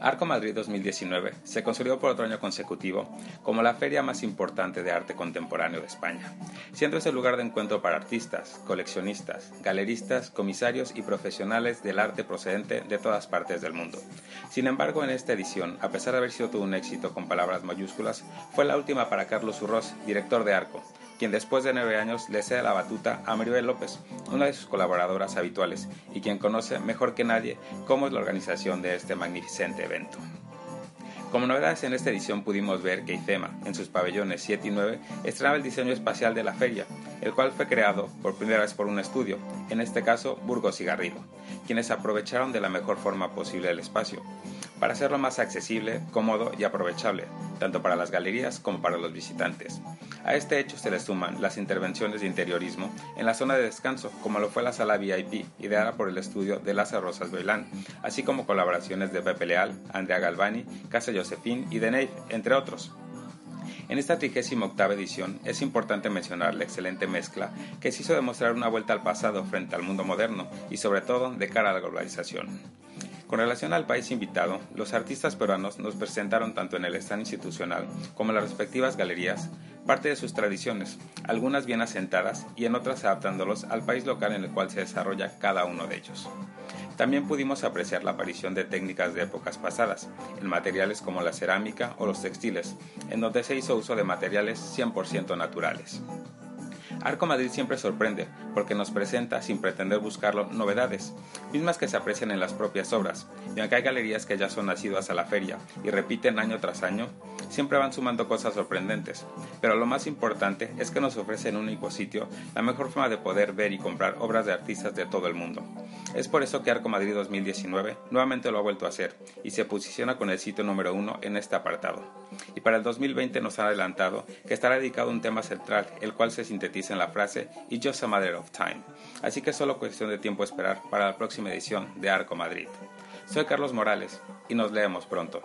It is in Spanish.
Arco Madrid 2019 se consolidó por otro año consecutivo como la feria más importante de arte contemporáneo de España, siendo ese lugar de encuentro para artistas, coleccionistas, galeristas, comisarios y profesionales del arte procedente de todas partes del mundo. Sin embargo, en esta edición, a pesar de haber sido todo un éxito con palabras mayúsculas, fue la última para Carlos Urroz, director de Arco, quien después de nueve años le cede la batuta a Maribel López, una de sus colaboradoras habituales y quien conoce mejor que nadie cómo es la organización de este magnificente evento. Como novedades en esta edición pudimos ver que IFEMA, en sus pabellones 7 y 9, estrenaba el diseño espacial de la feria, el cual fue creado por primera vez por un estudio, en este caso Burgos y Garrido, quienes aprovecharon de la mejor forma posible el espacio, para hacerlo más accesible, cómodo y aprovechable, tanto para las galerías como para los visitantes. A este hecho se le suman las intervenciones de interiorismo en la zona de descanso, como lo fue la sala VIP, ideada por el estudio de Lázaro Rosas Beilán, así como colaboraciones de Pepe Leal, Andrea Galvani, Casa Josefín y de Neve, entre otros. En esta 38 edición es importante mencionar la excelente mezcla que se hizo demostrar una vuelta al pasado frente al mundo moderno y sobre todo de cara a la globalización. Con relación al país invitado, los artistas peruanos nos presentaron tanto en el stand institucional como en las respectivas galerías parte de sus tradiciones, algunas bien asentadas y en otras adaptándolos al país local en el cual se desarrolla cada uno de ellos. También pudimos apreciar la aparición de técnicas de épocas pasadas, en materiales como la cerámica o los textiles, en donde se hizo uso de materiales 100% naturales. Arco Madrid siempre sorprende porque nos presenta, sin pretender buscarlo, novedades, mismas que se aprecian en las propias obras, y aunque hay galerías que ya son nacidas a la feria y repiten año tras año, siempre van sumando cosas sorprendentes. Pero lo más importante es que nos ofrece en un único sitio la mejor forma de poder ver y comprar obras de artistas de todo el mundo. Es por eso que Arco Madrid 2019 nuevamente lo ha vuelto a hacer y se posiciona con el sitio número uno en este apartado. Y para el 2020 nos ha adelantado que estará dedicado a un tema central, el cual se sintetiza en la frase It's just a matter of time. Así que es solo cuestión de tiempo esperar para la próxima edición de Arco Madrid. Soy Carlos Morales y nos leemos pronto.